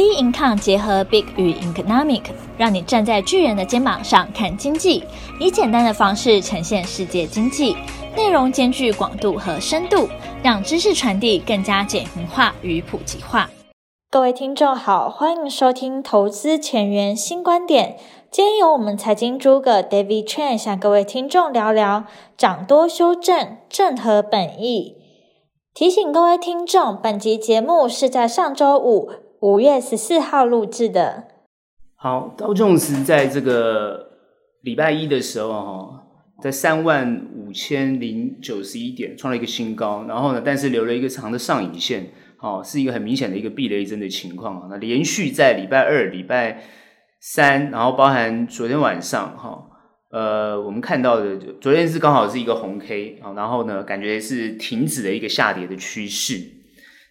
B Income 结合 Big 与 Economic，让你站在巨人的肩膀上看经济，以简单的方式呈现世界经济，内容兼具广度和深度，让知识传递更加简明化与普及化。各位听众好，欢迎收听投资前沿新观点。今天由我们财经诸葛 David Chen 向各位听众聊聊涨多修正，正合本意。提醒各位听众，本集节目是在上周五。五月十四号录制的。好，道琼斯在这个礼拜一的时候，哈，在三万五千零九十一点创了一个新高，然后呢，但是留了一个长的上影线，好，是一个很明显的一个避雷针的情况啊。那连续在礼拜二、礼拜三，然后包含昨天晚上，哈，呃，我们看到的，昨天是刚好是一个红 K 啊，然后呢，感觉是停止了一个下跌的趋势。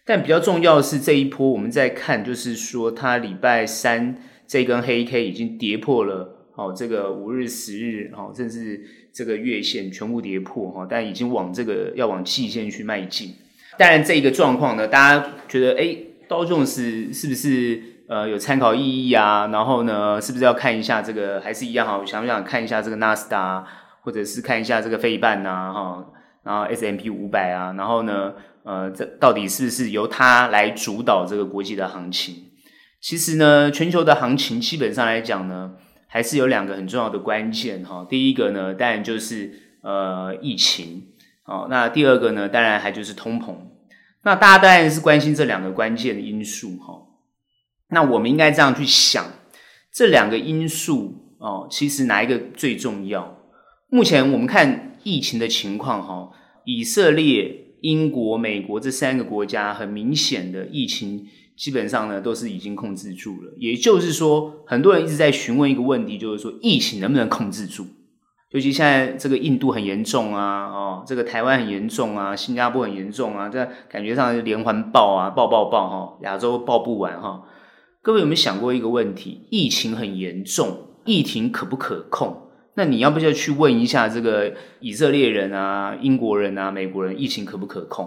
但比较重要的是这一波，我们在看，就是说它礼拜三这根黑 K 已经跌破了，哦，这个五日、十日，哦，甚至这个月线全部跌破，哈，但已经往这个要往季线去迈进。当然，这一个状况呢，大家觉得，哎，刀重是是不是呃有参考意义啊？然后呢，是不是要看一下这个，还是一样哈？想不想看一下这个纳斯达，或者是看一下这个费半呐，哈，然后 S&P 五百啊，然后呢？呃，这到底是不是由它来主导这个国际的行情？其实呢，全球的行情基本上来讲呢，还是有两个很重要的关键哈。第一个呢，当然就是呃疫情，哦，那第二个呢，当然还就是通膨。那大家当然是关心这两个关键的因素哈。那我们应该这样去想，这两个因素哦，其实哪一个最重要？目前我们看疫情的情况哈，以色列。英国、美国这三个国家，很明显的疫情基本上呢都是已经控制住了。也就是说，很多人一直在询问一个问题，就是说疫情能不能控制住？尤其现在这个印度很严重啊，哦，这个台湾很严重啊，新加坡很严重啊，这感觉上是连环爆啊，爆爆爆哈，亚洲爆不完哈。各位有没有想过一个问题？疫情很严重，疫情可不可控？那你要不要去问一下这个以色列人啊、英国人啊、美国人，疫情可不可控？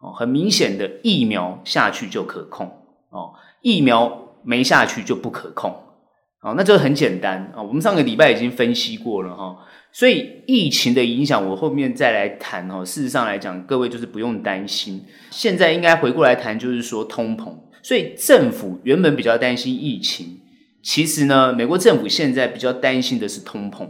哦，很明显的，疫苗下去就可控哦，疫苗没下去就不可控哦。那这很简单啊，我们上个礼拜已经分析过了哈。所以疫情的影响，我后面再来谈哦。事实上来讲，各位就是不用担心。现在应该回过来谈，就是说通膨。所以政府原本比较担心疫情。其实呢，美国政府现在比较担心的是通膨，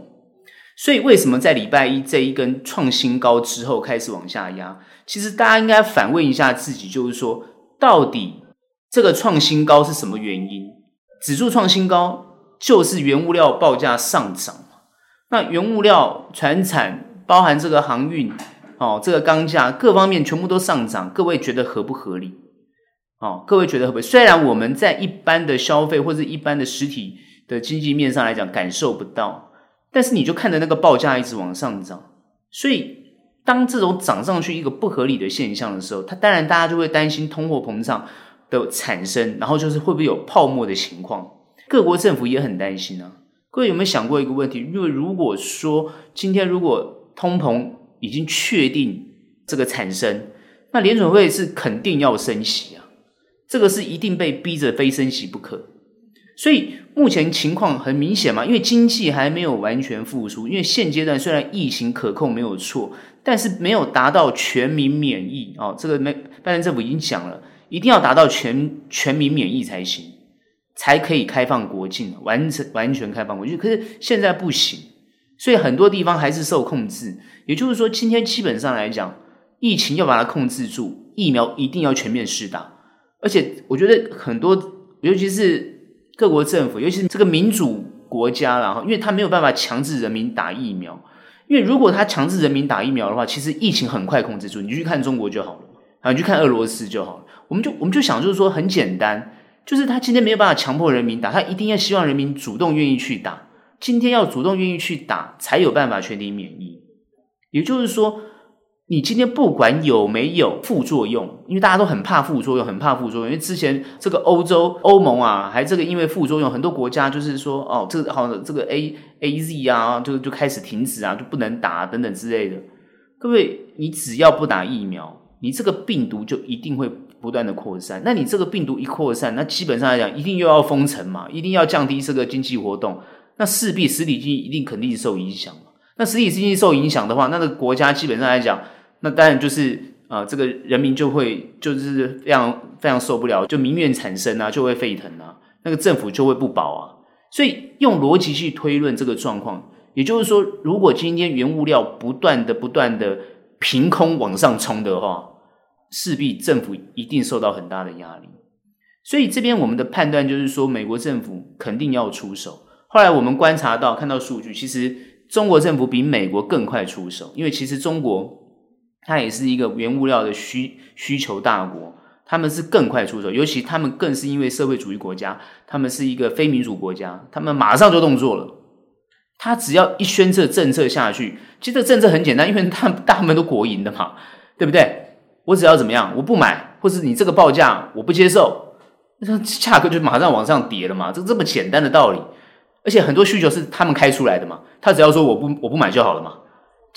所以为什么在礼拜一这一根创新高之后开始往下压？其实大家应该反问一下自己，就是说，到底这个创新高是什么原因？指数创新高就是原物料报价上涨，那原物料、船产，包含这个航运，哦，这个钢价各方面全部都上涨，各位觉得合不合理？哦，各位觉得合不？虽然我们在一般的消费或者一般的实体的经济面上来讲感受不到，但是你就看着那个报价一直往上涨，所以当这种涨上去一个不合理的现象的时候，它当然大家就会担心通货膨胀的产生，然后就是会不会有泡沫的情况。各国政府也很担心啊。各位有没有想过一个问题？因为如果说今天如果通膨已经确定这个产生，那联准会是肯定要升息啊。这个是一定被逼着非升息不可，所以目前情况很明显嘛，因为经济还没有完全复苏，因为现阶段虽然疫情可控没有错，但是没有达到全民免疫哦，这个没拜登政府已经讲了，一定要达到全全民免疫才行，才可以开放国境，完成完全开放国境，可是现在不行，所以很多地方还是受控制，也就是说，今天基本上来讲，疫情要把它控制住，疫苗一定要全面施打。而且我觉得很多，尤其是各国政府，尤其是这个民主国家，然后因为他没有办法强制人民打疫苗，因为如果他强制人民打疫苗的话，其实疫情很快控制住。你去看中国就好了，啊，你去看俄罗斯就好了。我们就我们就想，就是说很简单，就是他今天没有办法强迫人民打，他一定要希望人民主动愿意去打。今天要主动愿意去打，才有办法全体免疫。也就是说。你今天不管有没有副作用，因为大家都很怕副作用，很怕副作用。因为之前这个欧洲欧盟啊，还这个因为副作用，很多国家就是说，哦，这个好，这个 A A Z 啊，就就开始停止啊，就不能打等等之类的。各位，你只要不打疫苗，你这个病毒就一定会不断的扩散。那你这个病毒一扩散，那基本上来讲，一定又要封城嘛，一定要降低这个经济活动，那势必实体经济一定肯定是受影响嘛。那实体经济受影响的话，那个国家基本上来讲，那当然就是啊、呃，这个人民就会就是非常非常受不了，就民怨产生啊，就会沸腾啊，那个政府就会不保啊。所以用逻辑去推论这个状况，也就是说，如果今天原物料不断的不断的凭空往上冲的话，势必政府一定受到很大的压力。所以这边我们的判断就是说，美国政府肯定要出手。后来我们观察到，看到数据，其实中国政府比美国更快出手，因为其实中国它也是一个原物料的需需求大国。他们是更快出手，尤其他们更是因为社会主义国家，他们是一个非民主国家，他们马上就动作了。他只要一宣策政策下去，其实这政策很简单，因为他们大部分都国营的嘛，对不对？我只要怎么样，我不买，或是你这个报价我不接受，那价格就马上往上跌了嘛，这这么简单的道理。而且很多需求是他们开出来的嘛，他只要说我不我不买就好了嘛，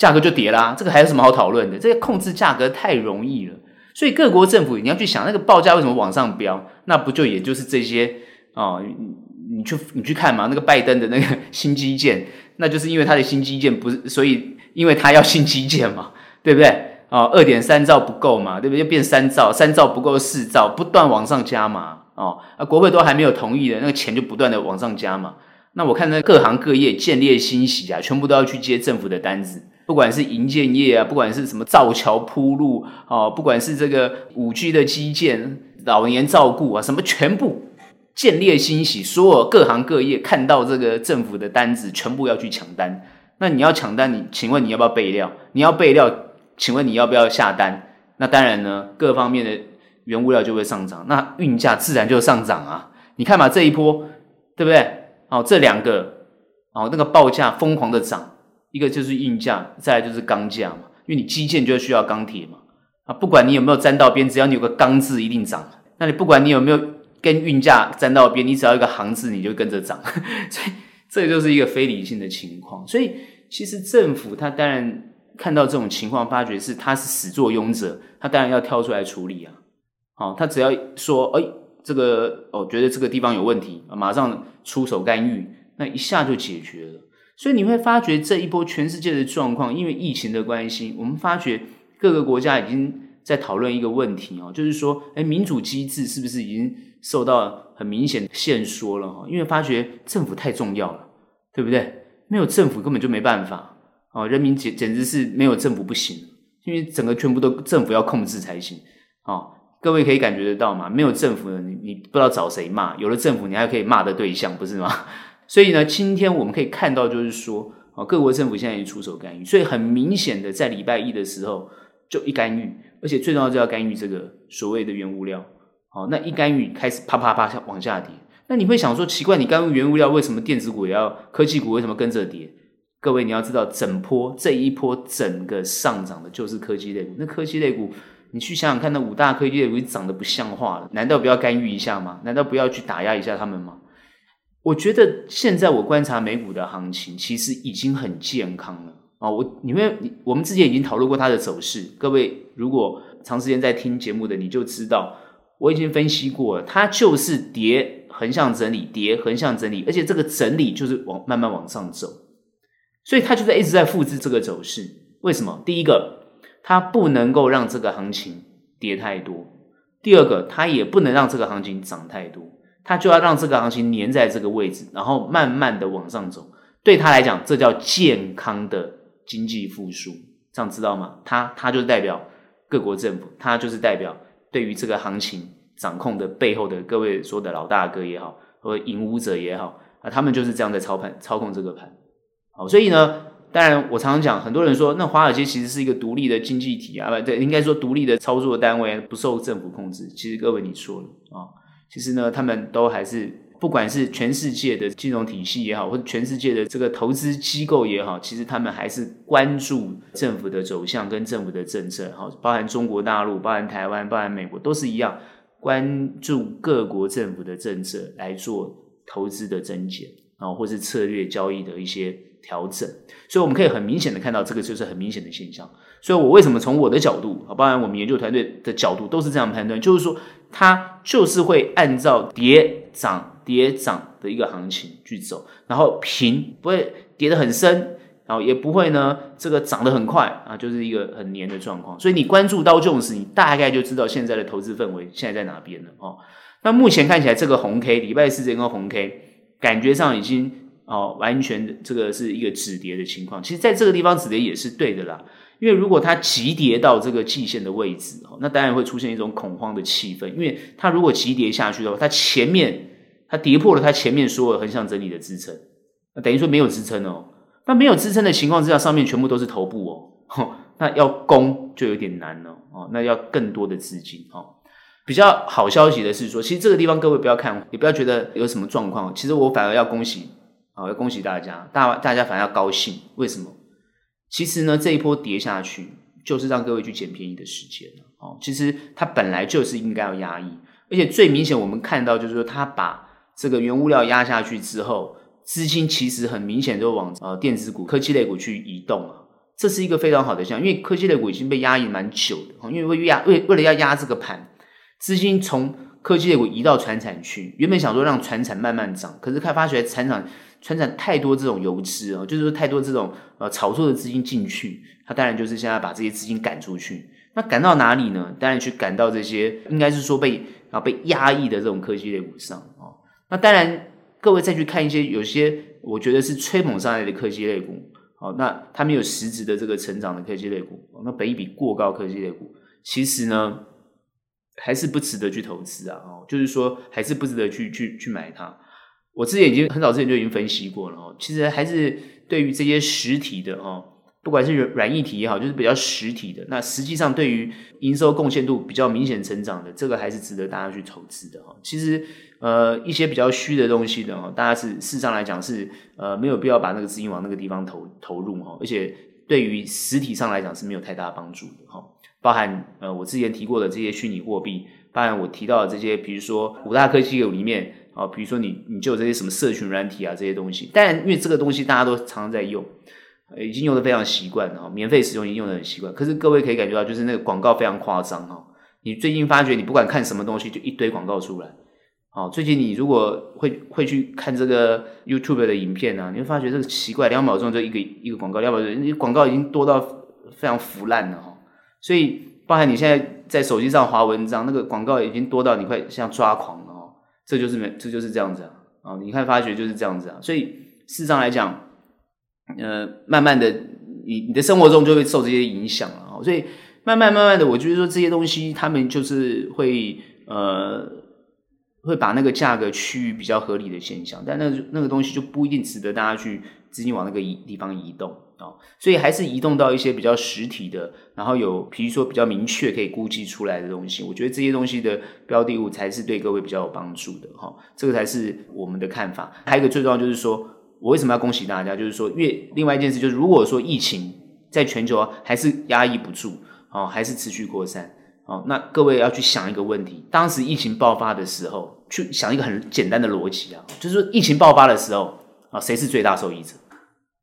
价格就跌啦，这个还有什么好讨论的？这个控制价格太容易了。所以各国政府，你要去想那个报价为什么往上飙，那不就也就是这些哦？你你去你去看嘛，那个拜登的那个 新基建，那就是因为他的新基建不是，所以因为他要新基建嘛，对不对？哦，二点三兆不够嘛，对不对？就变三兆，三兆不够四兆，不断往上加嘛，哦，啊，国会都还没有同意的，那个钱就不断的往上加嘛。那我看那各行各业见猎心喜啊，全部都要去接政府的单子。不管是营建业啊，不管是什么造桥铺路啊，不管是这个五 G 的基建、老年照顾啊，什么全部见猎心喜，所有各行各业看到这个政府的单子，全部要去抢单。那你要抢单，你请问你要不要备料？你要备料，请问你要不要下单？那当然呢，各方面的原物料就会上涨，那运价自然就上涨啊。你看嘛，这一波对不对？哦，这两个哦，那个报价疯狂的涨。一个就是运价，再来就是钢价嘛，因为你基建就需要钢铁嘛，啊，不管你有没有沾到边，只要你有个钢字，一定涨。那你不管你有没有跟运价沾到边，你只要一个行字，你就跟着涨。所以这就是一个非理性的情况。所以其实政府他当然看到这种情况，发觉是他是始作俑者，他当然要跳出来处理啊。好，他只要说，哎，这个哦，觉得这个地方有问题，马上出手干预，那一下就解决了。所以你会发觉这一波全世界的状况，因为疫情的关系，我们发觉各个国家已经在讨论一个问题哦，就是说，诶，民主机制是不是已经受到很明显的限缩了哈？因为发觉政府太重要了，对不对？没有政府根本就没办法哦，人民简简直是没有政府不行，因为整个全部都政府要控制才行哦。各位可以感觉得到吗？没有政府呢，你你不知道找谁骂；有了政府，你还可以骂的对象，不是吗？所以呢，今天我们可以看到，就是说，啊，各国政府现在也出手干预，所以很明显的，在礼拜一的时候就一干预，而且最重要就要干预这个所谓的原物料，好，那一干预开始啪啪啪往下跌，那你会想说，奇怪，你干预原物料，为什么电子股也要，科技股为什么跟着跌？各位你要知道，整波这一波整个上涨的就是科技类股，那科技类股，你去想想看，那五大科技类股涨得不像话了，难道不要干预一下吗？难道不要去打压一下他们吗？我觉得现在我观察美股的行情，其实已经很健康了啊！我你们我们之前已经讨论过它的走势，各位如果长时间在听节目的，你就知道我已经分析过了，它就是跌横向整理，跌横向整理，而且这个整理就是往慢慢往上走，所以它就在一直在复制这个走势。为什么？第一个，它不能够让这个行情跌太多；第二个，它也不能让这个行情涨太多。他就要让这个行情粘在这个位置，然后慢慢的往上走。对他来讲，这叫健康的经济复苏，这样知道吗？他他就代表各国政府，他就是代表对于这个行情掌控的背后的各位说的老大哥也好，或者引舞者也好啊，他们就是这样在操盘操控这个盘。好，所以呢，当然我常常讲，很多人说那华尔街其实是一个独立的经济体啊，不对，应该说独立的操作单位，不受政府控制。其实各位你说了啊。其实呢，他们都还是，不管是全世界的金融体系也好，或者全世界的这个投资机构也好，其实他们还是关注政府的走向跟政府的政策，好，包含中国大陆、包含台湾、包含美国，都是一样，关注各国政府的政策来做投资的增减，啊，或是策略交易的一些调整，所以我们可以很明显的看到，这个就是很明显的现象。所以我为什么从我的角度啊，包含我们研究团队的角度，都是这样判断，就是说它就是会按照跌涨跌涨的一个行情去走，然后平不会跌得很深，然后也不会呢这个涨得很快啊，就是一个很黏的状况。所以你关注道琼斯，你大概就知道现在的投资氛围现在在哪边了哦。那目前看起来这个红 K 礼拜四这根红 K，感觉上已经。哦，完全这个是一个止跌的情况。其实，在这个地方止跌也是对的啦，因为如果它急跌到这个季线的位置哦，那当然会出现一种恐慌的气氛。因为它如果急跌下去的话，它前面它跌破了它前面所有横向整理的支撑，那等于说没有支撑哦。那没有支撑的情况之下，上面全部都是头部哦，那要攻就有点难了哦。那要更多的资金哦。比较好消息的是说，其实这个地方各位不要看，也不要觉得有什么状况。其实我反而要恭喜。好，要恭喜大家，大大家反而要高兴。为什么？其实呢，这一波跌下去，就是让各位去捡便宜的时间哦，其实它本来就是应该要压抑，而且最明显我们看到就是说，它把这个原物料压下去之后，资金其实很明显就往呃电子股、科技类股去移动了。这是一个非常好的现象，因为科技类股已经被压抑蛮久的，因为为压为为了要压这个盘，资金从科技类股移到传产去，原本想说让传产慢慢涨，可是看发觉传产。传产太多这种游资啊，就是说太多这种呃炒作的资金进去，他当然就是现在把这些资金赶出去。那赶到哪里呢？当然去赶到这些应该是说被啊被压抑的这种科技类股上啊。那当然，各位再去看一些有些我觉得是吹捧上来的科技类股，好，那他们有实质的这个成长的科技类股，那本益比过高科技类股，其实呢还是不值得去投资啊。哦，就是说还是不值得去去去买它。我之前已经很早之前就已经分析过了哦，其实还是对于这些实体的哦，不管是软软硬体也好，就是比较实体的，那实际上对于营收贡献度比较明显成长的，这个还是值得大家去投资的哈。其实呃一些比较虚的东西的哦，大家是事实上来讲是呃没有必要把那个资金往那个地方投投入哈，而且对于实体上来讲是没有太大帮助的哈。包含呃我之前提过的这些虚拟货币，包含我提到的这些，比如说五大科技股里面。啊，比如说你，你就有这些什么社群软体啊，这些东西。当然，因为这个东西大家都常常在用，已经用的非常习惯了，免费使用已经用的很习惯。可是各位可以感觉到，就是那个广告非常夸张哈。你最近发觉，你不管看什么东西，就一堆广告出来。好，最近你如果会会去看这个 YouTube 的影片啊，你会发觉这个奇怪，两秒钟就一个一个广告，两秒钟，你广告已经多到非常腐烂了哈。所以，包含你现在在手机上滑文章，那个广告已经多到你快像抓狂。这就是没，这就是这样子啊！啊，你看发觉就是这样子啊，所以事实上来讲，呃，慢慢的，你你的生活中就会受这些影响了啊。所以慢慢慢慢的，我觉得说这些东西，他们就是会呃，会把那个价格趋于比较合理的现象，但那那个东西就不一定值得大家去资金往那个移地方移动。哦所以还是移动到一些比较实体的，然后有，比如说比较明确可以估计出来的东西。我觉得这些东西的标的物才是对各位比较有帮助的哈。这个才是我们的看法。还有一个最重要就是说，我为什么要恭喜大家？就是说，因为另外一件事就是，如果说疫情在全球还是压抑不住，哦，还是持续扩散，哦，那各位要去想一个问题：当时疫情爆发的时候，去想一个很简单的逻辑啊，就是说疫情爆发的时候啊，谁是最大受益者？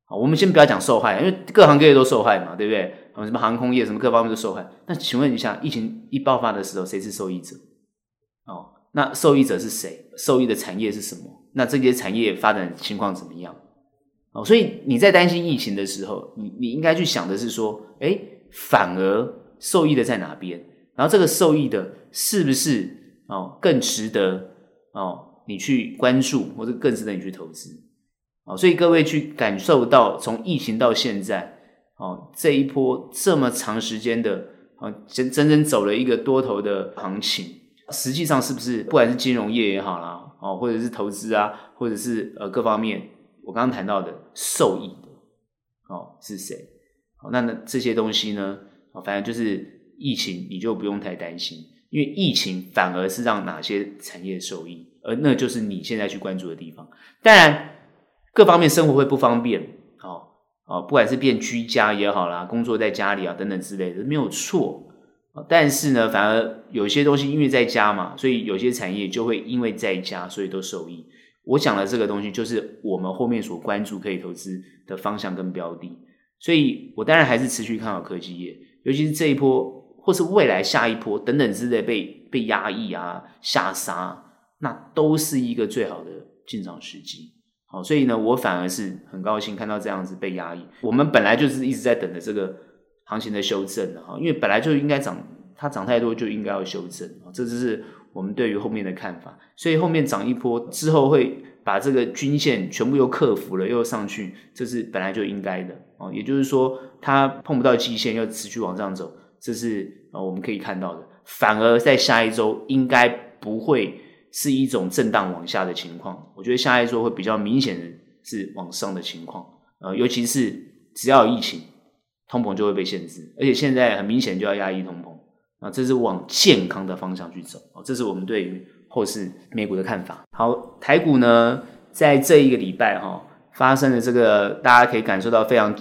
好，我们先不要讲受害，因为各行各业都受害嘛，对不对？什么航空业，什么各方面都受害。那请问一下，疫情一爆发的时候，谁是受益者？哦，那受益者是谁？受益的产业是什么？那这些产业发展情况怎么样？哦，所以你在担心疫情的时候，你你应该去想的是说，诶，反而受益的在哪边？然后这个受益的是不是哦更值得哦你去关注，或者更值得你去投资？所以各位去感受到从疫情到现在，哦，这一波这么长时间的，啊，整整整走了一个多头的行情，实际上是不是不管是金融业也好啦，哦，或者是投资啊，或者是呃各方面，我刚刚谈到的受益的，哦，是谁？好，那那这些东西呢？哦，反正就是疫情，你就不用太担心，因为疫情反而是让哪些产业受益，而那就是你现在去关注的地方，当然。各方面生活会不方便，哦哦，不管是变居家也好啦，工作在家里啊等等之类的没有错，但是呢，反而有些东西因为在家嘛，所以有些产业就会因为在家，所以都受益。我讲的这个东西，就是我们后面所关注可以投资的方向跟标的。所以我当然还是持续看好科技业，尤其是这一波，或是未来下一波等等之类被被压抑啊、下杀，那都是一个最好的进场时机。好，所以呢，我反而是很高兴看到这样子被压抑。我们本来就是一直在等着这个行情的修正的哈，因为本来就应该涨，它涨太多就应该要修正啊，这就是我们对于后面的看法。所以后面涨一波之后会把这个均线全部又克服了，又上去，这是本来就应该的哦。也就是说，它碰不到季线，又持续往上走，这是啊我们可以看到的。反而在下一周应该不会是一种震荡往下的情况，我觉得下一周会比较明显的是往上的情况。呃，尤其是只要有疫情。通膨就会被限制，而且现在很明显就要压抑通膨啊，这是往健康的方向去走，这是我们对于后市美股的看法。好，台股呢，在这一个礼拜哈，发生了这个大家可以感受到非常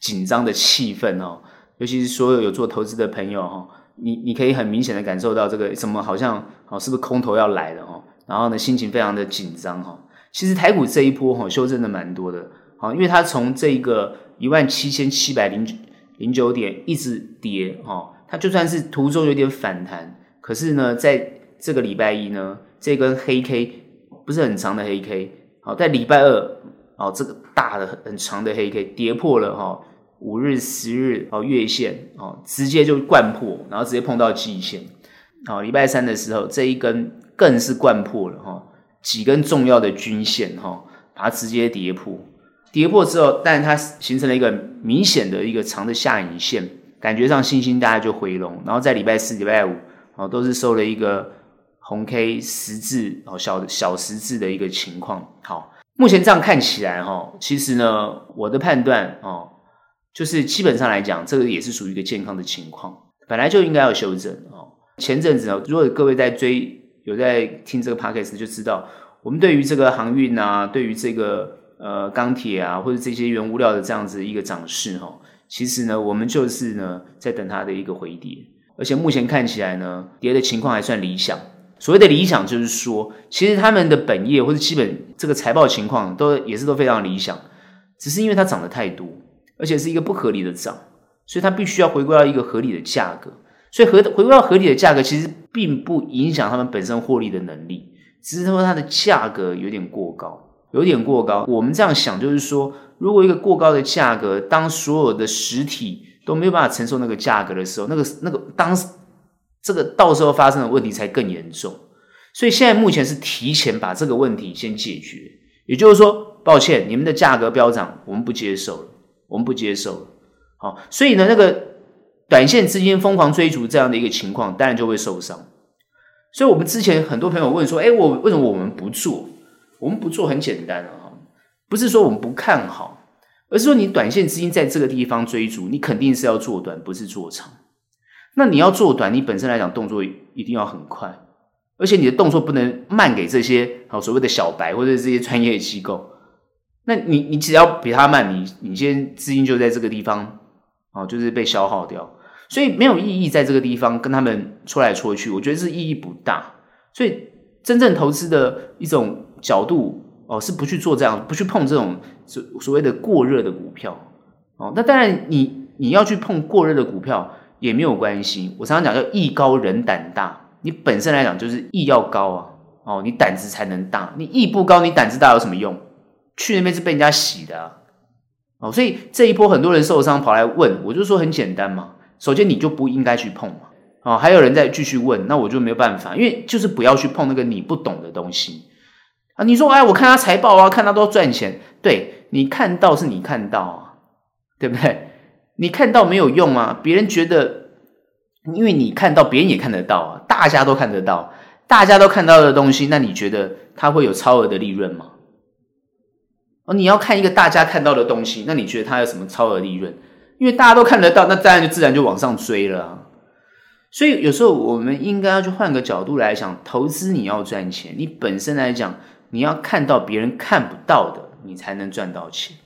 紧张的气氛哦，尤其是所有有做投资的朋友哈，你你可以很明显的感受到这个什么好像哦，是不是空头要来了哈？然后呢，心情非常的紧张哈。其实台股这一波哈，修正的蛮多的，好，因为它从这个。一万七千七百零零九点一直跌哈，它就算是途中有点反弹，可是呢，在这个礼拜一呢，这根黑 K 不是很长的黑 K，好，在礼拜二哦，这个大的很长的黑 K 跌破了哈五日、十日哦月线哦，直接就灌破，然后直接碰到季线，好，礼拜三的时候这一根更是贯破了哈几根重要的均线哈，把它直接跌破。跌破之后，但它形成了一个明显的一个长的下影线，感觉上信心大家就回笼。然后在礼拜四、礼拜五，哦，都是收了一个红 K 十字哦，小小十字的一个情况。好，目前这样看起来，哈，其实呢，我的判断哦，就是基本上来讲，这个也是属于一个健康的情况，本来就应该要修正哦。前阵子呢，如果各位在追，有在听这个 Podcast 就知道，我们对于这个航运啊，对于这个。呃，钢铁啊，或者这些原物料的这样子一个涨势哈，其实呢，我们就是呢在等它的一个回跌，而且目前看起来呢，跌的情况还算理想。所谓的理想，就是说，其实他们的本业或者基本这个财报情况都也是都非常理想，只是因为它涨得太多，而且是一个不合理的涨，所以它必须要回归到一个合理的价格。所以回回归到合理的价格，其实并不影响他们本身获利的能力，只是说它的价格有点过高。有点过高，我们这样想就是说，如果一个过高的价格，当所有的实体都没有办法承受那个价格的时候，那个那个当这个到时候发生的问题才更严重。所以现在目前是提前把这个问题先解决，也就是说，抱歉，你们的价格飙涨，我们不接受了，我们不接受了。好，所以呢，那个短线资金疯狂追逐这样的一个情况，当然就会受伤。所以我们之前很多朋友问说，诶，我为什么我们不做？我们不做很简单啊，不是说我们不看好，而是说你短线资金在这个地方追逐，你肯定是要做短，不是做长。那你要做短，你本身来讲动作一定要很快，而且你的动作不能慢给这些好所谓的小白或者这些专业机构。那你你只要比他慢，你你先资金就在这个地方哦，就是被消耗掉，所以没有意义在这个地方跟他们戳来戳去，我觉得是意义不大。所以真正投资的一种。角度哦，是不去做这样，不去碰这种所所谓的过热的股票哦。那当然你，你你要去碰过热的股票也没有关系。我常常讲叫艺高人胆大，你本身来讲就是艺要高啊，哦，你胆子才能大。你艺不高，你胆子大有什么用？去那边是被人家洗的啊，哦。所以这一波很多人受伤跑来问，我就说很简单嘛。首先你就不应该去碰嘛，哦，还有人在继续问，那我就没有办法，因为就是不要去碰那个你不懂的东西。啊，你说哎，我看他财报啊，看他都赚钱。对，你看到是你看到啊，对不对？你看到没有用啊，别人觉得，因为你看到，别人也看得到啊，大家都看得到，大家都看到的东西，那你觉得他会有超额的利润吗？哦，你要看一个大家看到的东西，那你觉得他有什么超额利润？因为大家都看得到，那当然就自然就往上追了。所以有时候我们应该要去换个角度来想，投资你要赚钱，你本身来讲。你要看到别人看不到的，你才能赚到钱。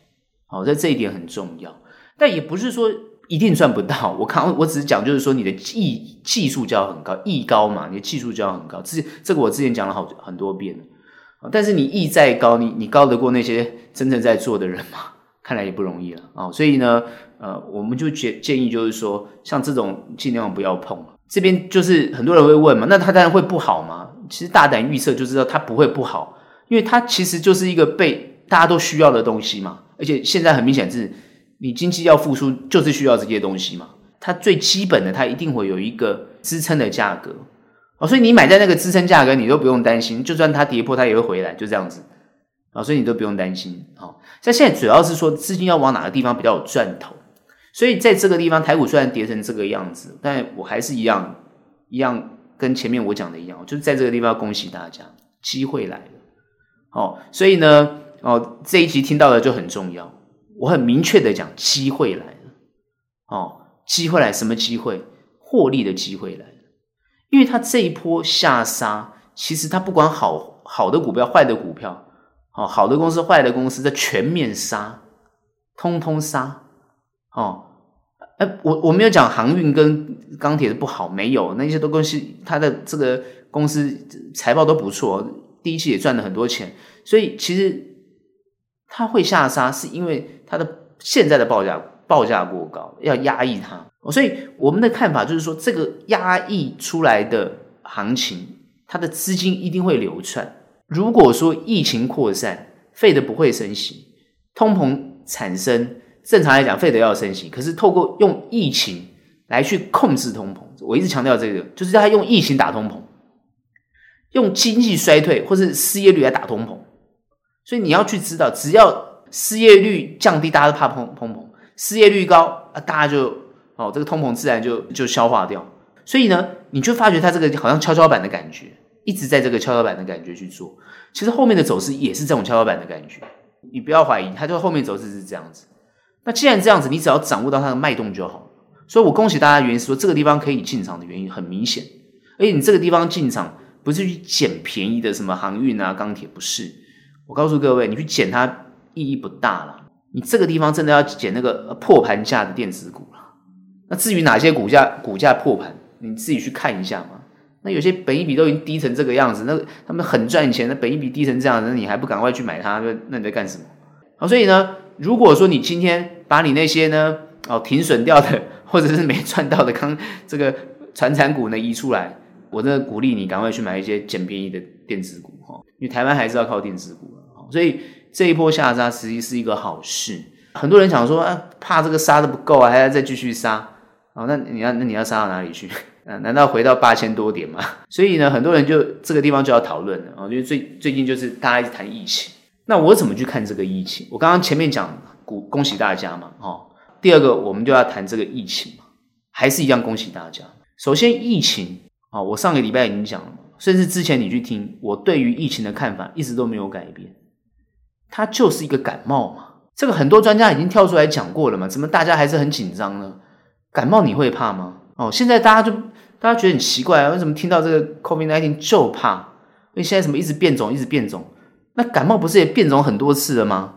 好，在这一点很重要，但也不是说一定赚不到。我看我只是讲，就是说你的技技术就要很高，艺高嘛，你的技术就要很高。这这个我之前讲了好很多遍了。但是你艺再高，你你高得过那些真正在做的人吗？看来也不容易了啊。所以呢，呃，我们就建建议就是说，像这种尽量不要碰。这边就是很多人会问嘛，那它当然会不好吗？其实大胆预测就知道它不会不好，因为它其实就是一个被大家都需要的东西嘛。而且现在很明显是，你经济要复苏就是需要这些东西嘛。它最基本的，它一定会有一个支撑的价格哦，所以你买在那个支撑价格，你都不用担心，就算它跌破，它也会回来，就这样子啊，所以你都不用担心啊。在现在主要是说资金要往哪个地方比较有赚头。所以在这个地方，台股虽然跌成这个样子，但我还是一样一样跟前面我讲的一样，就是在这个地方恭喜大家，机会来了。哦，所以呢，哦，这一集听到的就很重要，我很明确的讲，机会来了。哦，机会来，什么机会？获利的机会来了。因为它这一波下杀，其实它不管好好的股票、坏的股票，哦，好的公司、坏的公司，在全面杀，通通杀。哦，哎，我我没有讲航运跟钢铁的不好，没有，那些都公司，它的这个公司财报都不错，第一期也赚了很多钱，所以其实它会下杀，是因为它的现在的报价报价过高，要压抑它。所以我们的看法就是说，这个压抑出来的行情，它的资金一定会流窜。如果说疫情扩散费的不会升息，通膨产生。正常来讲，费德要升息，可是透过用疫情来去控制通膨，我一直强调这个，就是他用疫情打通膨，用经济衰退或是失业率来打通膨。所以你要去知道，只要失业率降低，大家都怕通通膨；失业率高啊，大家就哦，这个通膨自然就就消化掉。所以呢，你就发觉它这个好像跷跷板的感觉，一直在这个跷跷板的感觉去做。其实后面的走势也是这种跷跷板的感觉，你不要怀疑，它就后面走势是这样子。那既然这样子，你只要掌握到它的脉动就好。所以我恭喜大家，原因是说这个地方可以进场的原因很明显。而且你这个地方进场不是去捡便宜的什么航运啊、钢铁，不是。我告诉各位，你去捡它意义不大了。你这个地方真的要捡那个破盘价的电子股了。那至于哪些股价股价破盘，你自己去看一下嘛。那有些本益比都已经低成这个样子，那他们很赚钱，那本益比低成这样子，那你还不赶快去买它？那那你在干什么？好，所以呢。如果说你今天把你那些呢哦停损掉的 或者是没赚到的刚这个传产股呢移出来，我真的鼓励你赶快去买一些捡便宜的电子股哈，因为台湾还是要靠电子股，所以这一波下杀实际是一个好事。很多人想说啊，怕这个杀的不够啊，还要再继续杀啊？那你要那你要杀到哪里去？啊？难道回到八千多点吗？所以呢，很多人就这个地方就要讨论了啊，因为最最近就是大家一直谈疫情。那我怎么去看这个疫情？我刚刚前面讲，恭恭喜大家嘛，哦。第二个，我们就要谈这个疫情嘛，还是一样恭喜大家。首先，疫情啊，我上个礼拜已经讲了嘛，甚至之前你去听，我对于疫情的看法一直都没有改变。它就是一个感冒嘛，这个很多专家已经跳出来讲过了嘛，怎么大家还是很紧张呢？感冒你会怕吗？哦，现在大家就大家觉得很奇怪啊，为什么听到这个 COVID-19 就怕？因为现在什么一直变种，一直变种。那感冒不是也变种很多次了吗？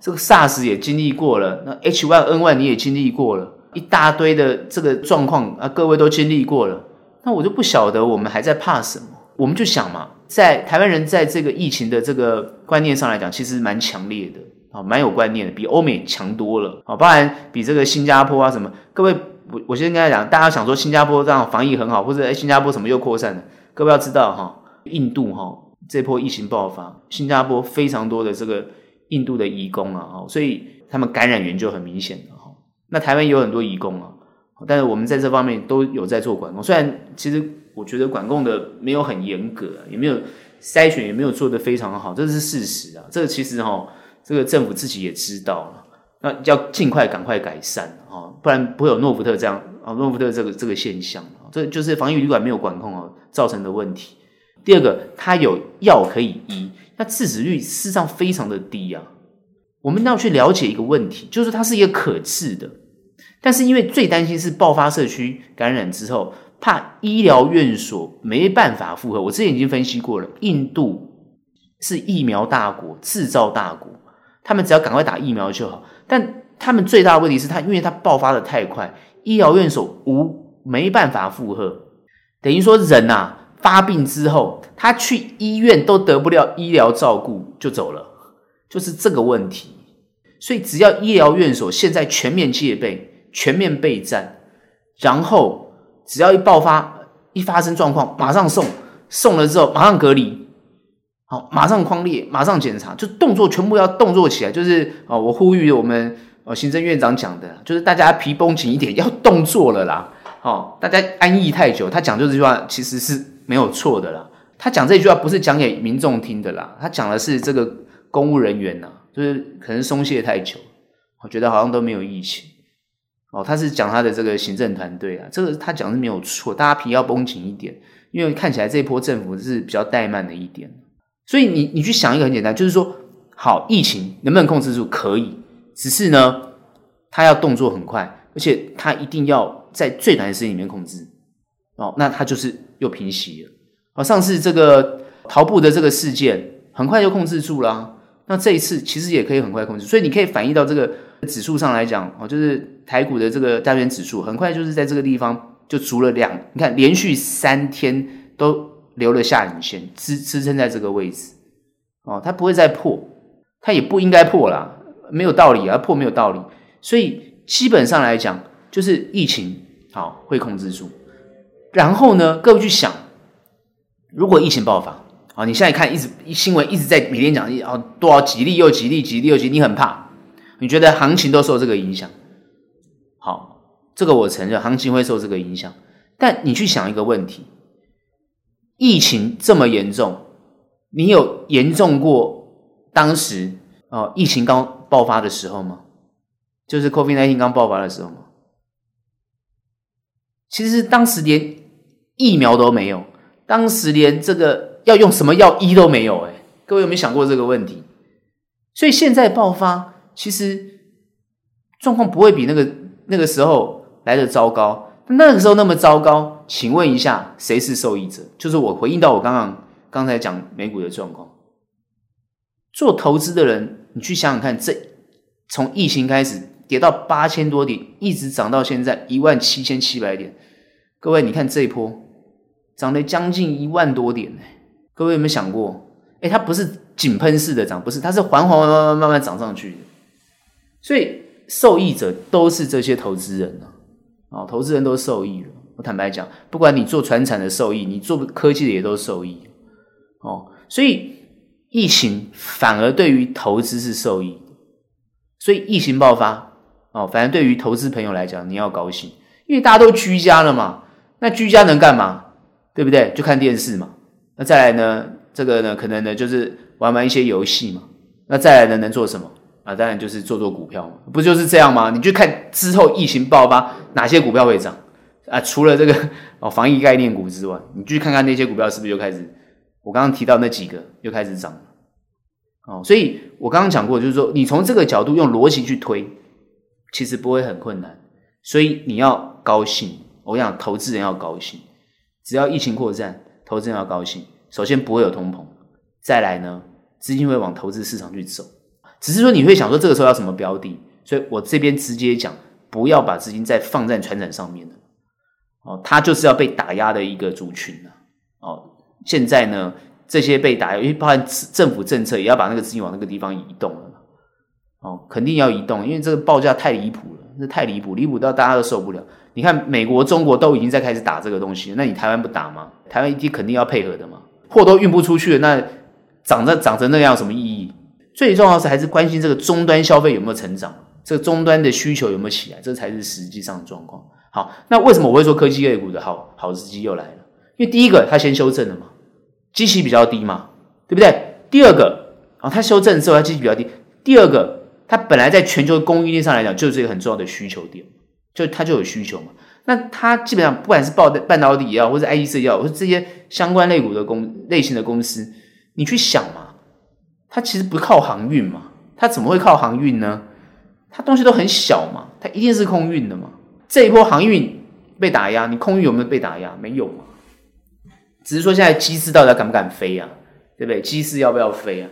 这个 SARS 也经历过了，那 H1N1 你也经历过了，一大堆的这个状况啊，各位都经历过了。那我就不晓得我们还在怕什么？我们就想嘛，在台湾人在这个疫情的这个观念上来讲，其实蛮强烈的啊，蛮有观念的，比欧美强多了啊，当然比这个新加坡啊什么。各位，我我先跟大家讲，大家想说新加坡这样防疫很好，或者哎新加坡什么又扩散了？各位要知道哈，印度哈。这波疫情爆发，新加坡非常多的这个印度的移工啊，所以他们感染源就很明显了哈。那台湾有很多移工啊，但是我们在这方面都有在做管控。虽然其实我觉得管控的没有很严格，也没有筛选，也没有做得非常好，这是事实啊。这个其实哈，这个政府自己也知道了，那要尽快赶快改善啊，不然不会有诺福特这样啊，诺福特这个这个现象，这就是防疫旅馆没有管控啊造成的问题。第二个，它有药可以医，那致死率事实上非常的低啊。我们要去了解一个问题，就是它是一个可治的，但是因为最担心是爆发社区感染之后，怕医疗院所没办法负荷。我之前已经分析过了，印度是疫苗大国、制造大国，他们只要赶快打疫苗就好。但他们最大的问题是，他因为它爆发的太快，医疗院所无没办法负荷，等于说人呐、发病之后，他去医院都得不了医疗照顾就走了，就是这个问题。所以只要医疗院所现在全面戒备、全面备战，然后只要一爆发、一发生状况，马上送，送了之后马上隔离，好，马上框列，马上检查，就动作全部要动作起来。就是哦，我呼吁我们呃行政院长讲的，就是大家皮绷紧一点，要动作了啦。好，大家安逸太久，他讲就这句话其实是没有错的啦。他讲这句话不是讲给民众听的啦，他讲的是这个公务人员呐。就是可能松懈太久，我觉得好像都没有疫情哦。他是讲他的这个行政团队啊，这个他讲是没有错，大家皮要绷紧一点，因为看起来这一波政府是比较怠慢的一点。所以你你去想一个很简单，就是说，好，疫情能不能控制住？可以，只是呢，他要动作很快，而且他一定要在最短的时间里面控制哦。那他就是又平息了。啊，上次这个桃步的这个事件很快就控制住了。那这一次其实也可以很快控制，所以你可以反映到这个指数上来讲哦，就是台股的这个加权指数，很快就是在这个地方就足了两，你看连续三天都留了下影线，支支撑在这个位置哦，它不会再破，它也不应该破啦，没有道理啊，破没有道理，所以基本上来讲就是疫情好会控制住，然后呢，各位去想，如果疫情爆发。啊！你现在看，一直新闻一直在每天讲，啊，多少几例又几例，几例又几，你很怕，你觉得行情都受这个影响。好，这个我承认，行情会受这个影响。但你去想一个问题：疫情这么严重，你有严重过当时哦疫情刚爆发的时候吗？就是 COVID-19 刚爆发的时候吗？其实当时连疫苗都没有，当时连这个。要用什么药医都没有哎，各位有没有想过这个问题？所以现在爆发，其实状况不会比那个那个时候来得糟糕。那个时候那么糟糕，请问一下，谁是受益者？就是我回应到我刚刚刚才讲美股的状况。做投资的人，你去想想看，这从疫情开始跌到八千多点，一直涨到现在一万七千七百点，各位你看这一波涨了将近一万多点呢。各位有没有想过？哎，它不是井喷式的涨，不是，它是缓缓慢慢慢慢涨上去的。所以受益者都是这些投资人啊，哦，投资人都受益了。我坦白讲，不管你做传产的受益，你做科技的也都受益。哦，所以疫情反而对于投资是受益。所以疫情爆发，哦，反而对于投资朋友来讲，你要高兴，因为大家都居家了嘛。那居家能干嘛？对不对？就看电视嘛。那再来呢？这个呢，可能呢就是玩玩一些游戏嘛。那再来呢，能做什么啊？当然就是做做股票嘛，不就是这样吗？你去看之后疫情爆发，哪些股票会涨啊？除了这个 哦防疫概念股之外，你去看看那些股票是不是就开始？我刚刚提到那几个又开始涨哦。所以我刚刚讲过，就是说你从这个角度用逻辑去推，其实不会很困难。所以你要高兴，我想投资人要高兴，只要疫情扩散。投资人要高兴，首先不会有通膨，再来呢，资金会往投资市场去走。只是说你会想说这个时候要什么标的，所以我这边直接讲，不要把资金再放在传产上面了。哦，它就是要被打压的一个族群了。哦，现在呢，这些被打压，因为包含政府政策，也要把那个资金往那个地方移动了。哦，肯定要移动，因为这个报价太离谱了，这太离谱，离谱到大家都受不了。你看，美国、中国都已经在开始打这个东西，那你台湾不打吗？台湾一定肯定要配合的嘛。货都运不出去，那长着长成那样有什么意义？最重要是还是关心这个终端消费有没有成长，这个终端的需求有没有起来，这才是实际上的状况。好，那为什么我会说科技类股的好好时机又来了？因为第一个它先修正了嘛，基期比较低嘛，对不对？第二个啊，它修正之后它基期比较低。第二个，它本来在全球供应链上来讲就是一个很重要的需求点。就它就有需求嘛，那它基本上不管是报的半导体也好，或者 IC 设计也好，或者这些相关类股的公类型的公司，你去想嘛，它其实不靠航运嘛，它怎么会靠航运呢？它东西都很小嘛，它一定是空运的嘛。这一波航运被打压，你空运有没有被打压？没有嘛，只是说现在机师到底敢不敢飞啊？对不对？机师要不要飞啊？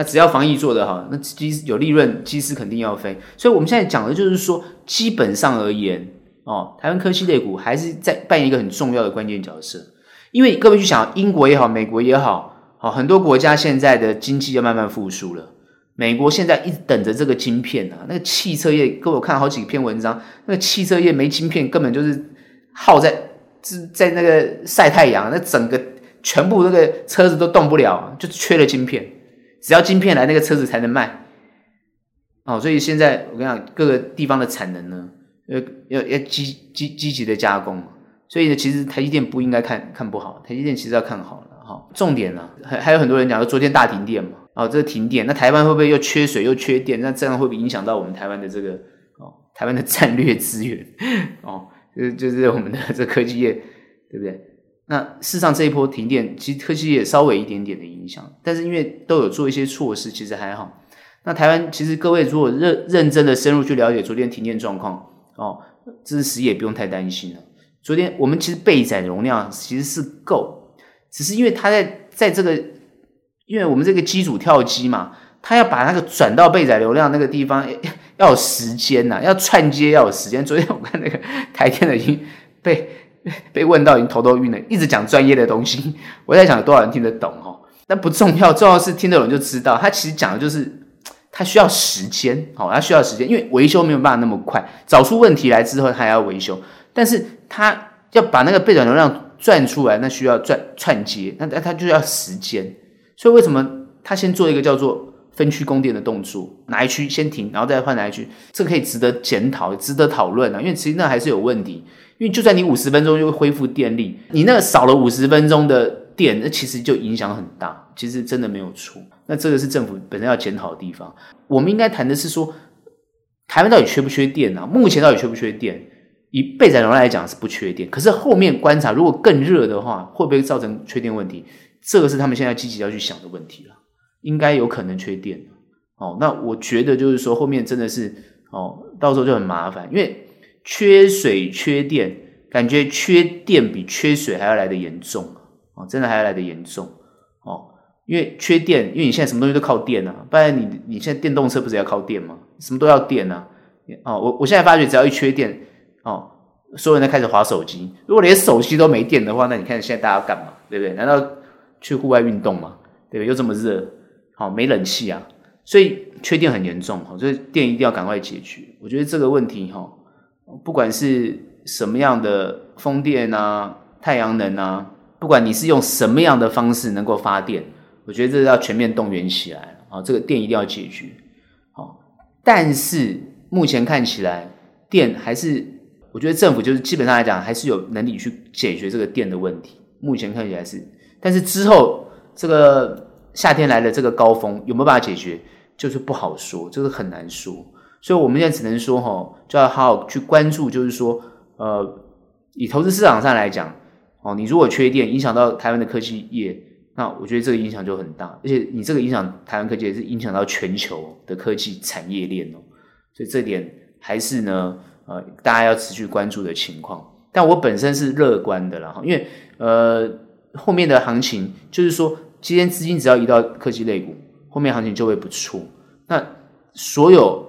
那只要防疫做得好，那机有利润，机师肯定要飞。所以我们现在讲的就是说，基本上而言，哦，台湾科技类股还是在扮演一个很重要的关键角色。因为各位去想，英国也好，美国也好，好很多国家现在的经济要慢慢复苏了。美国现在一直等着这个晶片啊，那个汽车业，各位我看好几篇文章，那个汽车业没晶片，根本就是耗在在那个晒太阳，那整个全部那个车子都动不了，就缺了晶片。只要晶片来，那个车子才能卖。哦，所以现在我跟你讲，各个地方的产能呢，要要要积积积极的加工。所以呢，其实台积电不应该看看不好，台积电其实要看好了哈。重点呢，还还有很多人讲说昨天大停电嘛，哦，这个停电，那台湾会不会又缺水又缺电？那这样会不会影响到我们台湾的这个哦，台湾的战略资源哦，就是就是我们的这科技业，对不对？那事实上这一波停电，其实科技也稍微一点点的影响，但是因为都有做一些措施，其实还好。那台湾其实各位如果认认真的深入去了解昨天停电状况哦，这实也不用太担心了。昨天我们其实备载容量其实是够，只是因为它在在这个，因为我们这个机组跳机嘛，它要把那个转到备载流量那个地方 要有时间呐，要串接要有时间。昨天我看那个台电的已经被 被问到已经头都晕了，一直讲专业的东西，我在想有多少人听得懂哦？但不重要，重要是听得懂就知道，他其实讲的就是 他需要时间哦，他需要时间，因为维修没有办法那么快，找出问题来之后他还要维修。但是他要把那个背转流量转出来，那需要转串接，那那他就要时间。所以为什么他先做一个叫做分区供电的动作？哪一区先停，然后再换哪一区？这个可以值得检讨，值得讨论啊。因为其实那还是有问题。因为就算你五十分钟就会恢复电力，你那个少了五十分钟的电，那其实就影响很大。其实真的没有错。那这个是政府本身要检讨的地方。我们应该谈的是说，台湾到底缺不缺电啊？目前到底缺不缺电？以备载容量来讲是不缺电，可是后面观察，如果更热的话，会不会造成缺电问题？这个是他们现在积极要去想的问题了。应该有可能缺电哦。那我觉得就是说，后面真的是哦，到时候就很麻烦，因为缺水缺电，感觉缺电比缺水还要来得严重哦，真的还要来得严重哦。因为缺电，因为你现在什么东西都靠电啊，不然你你现在电动车不是要靠电吗？什么都要电啊。哦，我我现在发觉，只要一缺电。哦，所有人都开始划手机。如果连手机都没电的话，那你看现在大家要干嘛？对不对？难道去户外运动吗？对不对？又这么热，好、哦、没冷气啊，所以缺电很严重。所以电一定要赶快解决。我觉得这个问题哈，不管是什么样的风电啊、太阳能啊，不管你是用什么样的方式能够发电，我觉得这要全面动员起来啊。这个电一定要解决。好，但是目前看起来电还是。我觉得政府就是基本上来讲，还是有能力去解决这个电的问题。目前看起来是，但是之后这个夏天来的这个高峰有没有办法解决，就是不好说，这个很难说。所以我们现在只能说，哈，就要好好去关注，就是说，呃，以投资市场上来讲，哦，你如果缺电，影响到台湾的科技业，那我觉得这个影响就很大，而且你这个影响台湾科技业是影响到全球的科技产业链哦。所以这点还是呢。呃，大家要持续关注的情况，但我本身是乐观的啦，因为呃，后面的行情就是说，今天资金只要移到科技类股，后面行情就会不错。那所有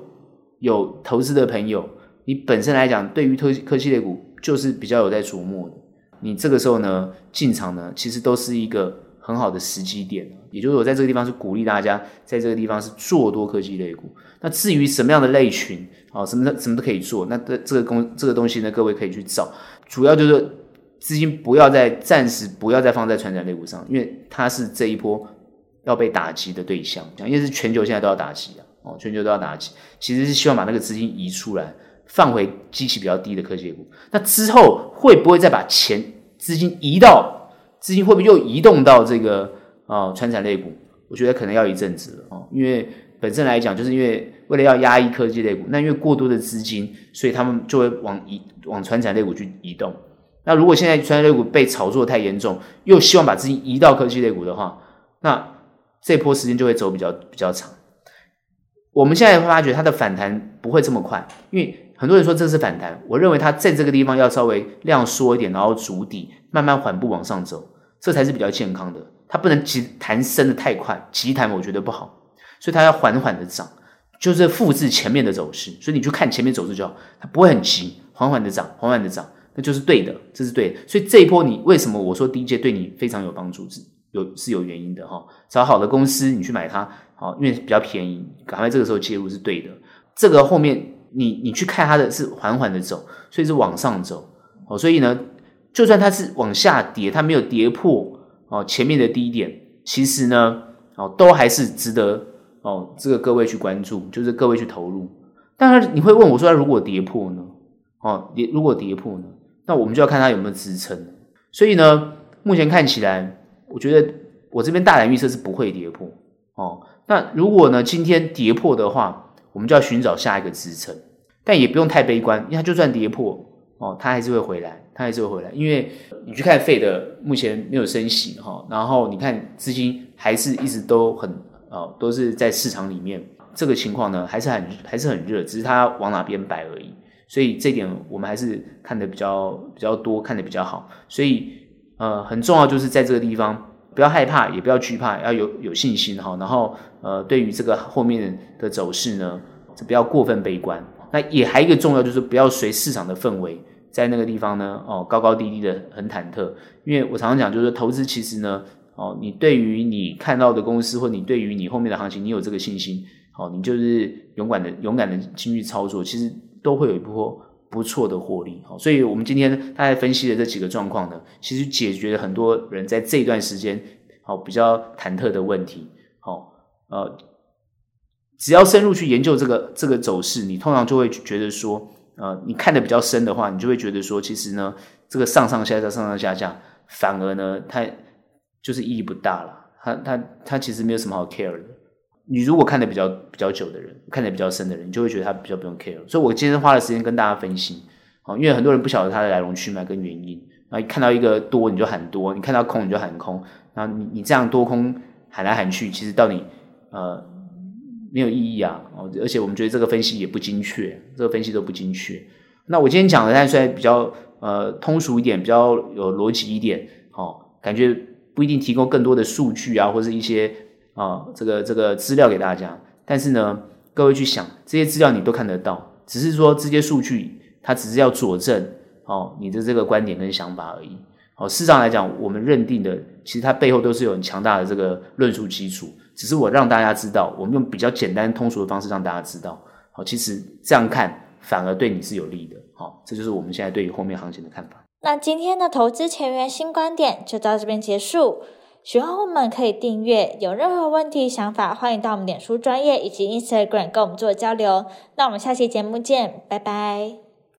有投资的朋友，你本身来讲，对于科科技类股就是比较有在琢磨的，你这个时候呢进场呢，其实都是一个很好的时机点。也就是我在这个地方是鼓励大家，在这个地方是做多科技类股。那至于什么样的类群，啊，什么什么都可以做。那这这个公这个东西呢，各位可以去找。主要就是资金不要再暂时不要再放在传产类股上，因为它是这一波要被打击的对象。因为是全球现在都要打击，哦，全球都要打击，其实是希望把那个资金移出来，放回基期比较低的科技股。那之后会不会再把钱资金移到资金会不会又移动到这个啊传产类股？我觉得可能要一阵子了哦，因为。本身来讲，就是因为为了要压抑科技类股，那因为过多的资金，所以他们就会往移往传产类股去移动。那如果现在传产类股被炒作太严重，又希望把资金移到科技类股的话，那这波时间就会走比较比较长。我们现在会发觉它的反弹不会这么快，因为很多人说这是反弹，我认为它在这个地方要稍微量缩一点，然后筑底，慢慢缓步往上走，这才是比较健康的。它不能急弹升的太快，急弹我觉得不好。所以它要缓缓的涨，就是复制前面的走势。所以你去看前面走势就好，它不会很急，缓缓的涨，缓缓的涨，那就是对的，这是对的。所以这一波你为什么我说低阶对你非常有帮助，是有是有原因的哈。找好的公司你去买它，哦，因为比较便宜，赶快这个时候介入是对的。这个后面你你去看它的是缓缓的走，所以是往上走哦。所以呢，就算它是往下跌，它没有跌破哦前面的低点，其实呢哦都还是值得哦这个各位去关注，就是各位去投入。当然你会问我说，如果跌破呢？哦，跌如果跌破呢？那我们就要看它有没有支撑，所以呢，目前看起来，我觉得我这边大胆预测是不会跌破哦。那如果呢，今天跌破的话，我们就要寻找下一个支撑，但也不用太悲观，因为它就算跌破哦，它还是会回来，它还是会回来，因为你去看费的目前没有升息哈、哦，然后你看资金还是一直都很哦，都是在市场里面，这个情况呢还是很还是很热，只是它往哪边摆而已。所以这点我们还是看得比较比较多，看得比较好。所以呃，很重要就是在这个地方不要害怕，也不要惧怕，要有有信心哈。然后呃，对于这个后面的走势呢，就不要过分悲观。那也还一个重要就是不要随市场的氛围在那个地方呢哦高高低低的很忐忑。因为我常常讲就是投资其实呢哦，你对于你看到的公司或你对于你后面的行情，你有这个信心，好，你就是勇敢的勇敢的进去操作，其实。都会有一波不错的获利，好，所以我们今天大概分析的这几个状况呢，其实解决了很多人在这段时间好比较忐忑的问题，好，呃，只要深入去研究这个这个走势，你通常就会觉得说，呃，你看的比较深的话，你就会觉得说，其实呢，这个上上下下上上下下，反而呢，它就是意义不大了，它它它其实没有什么好 care 的。你如果看的比较比较久的人，看的比较深的人，你就会觉得他比较不用 care。所以我今天花了时间跟大家分析，啊，因为很多人不晓得它的来龙去脉跟原因，然后看到一个多你就喊多，你看到空你就喊空，然后你你这样多空喊来喊去，其实到底呃没有意义啊，哦，而且我们觉得这个分析也不精确，这个分析都不精确。那我今天讲的，但虽然比较呃通俗一点，比较有逻辑一点，哦，感觉不一定提供更多的数据啊，或者一些。啊、这个这个资料给大家，但是呢，各位去想，这些资料你都看得到，只是说这些数据它只是要佐证哦你的这个观点跟想法而已。哦，事实上来讲，我们认定的其实它背后都是有很强大的这个论述基础，只是我让大家知道，我们用比较简单通俗的方式让大家知道。好、哦，其实这样看反而对你是有利的。好、哦，这就是我们现在对于后面行情的看法。那今天的投资前沿新观点就到这边结束。喜欢我们可以订阅，有任何问题想法，欢迎到我们脸书专业以及 Instagram 跟我们做交流。那我们下期节目见，拜拜。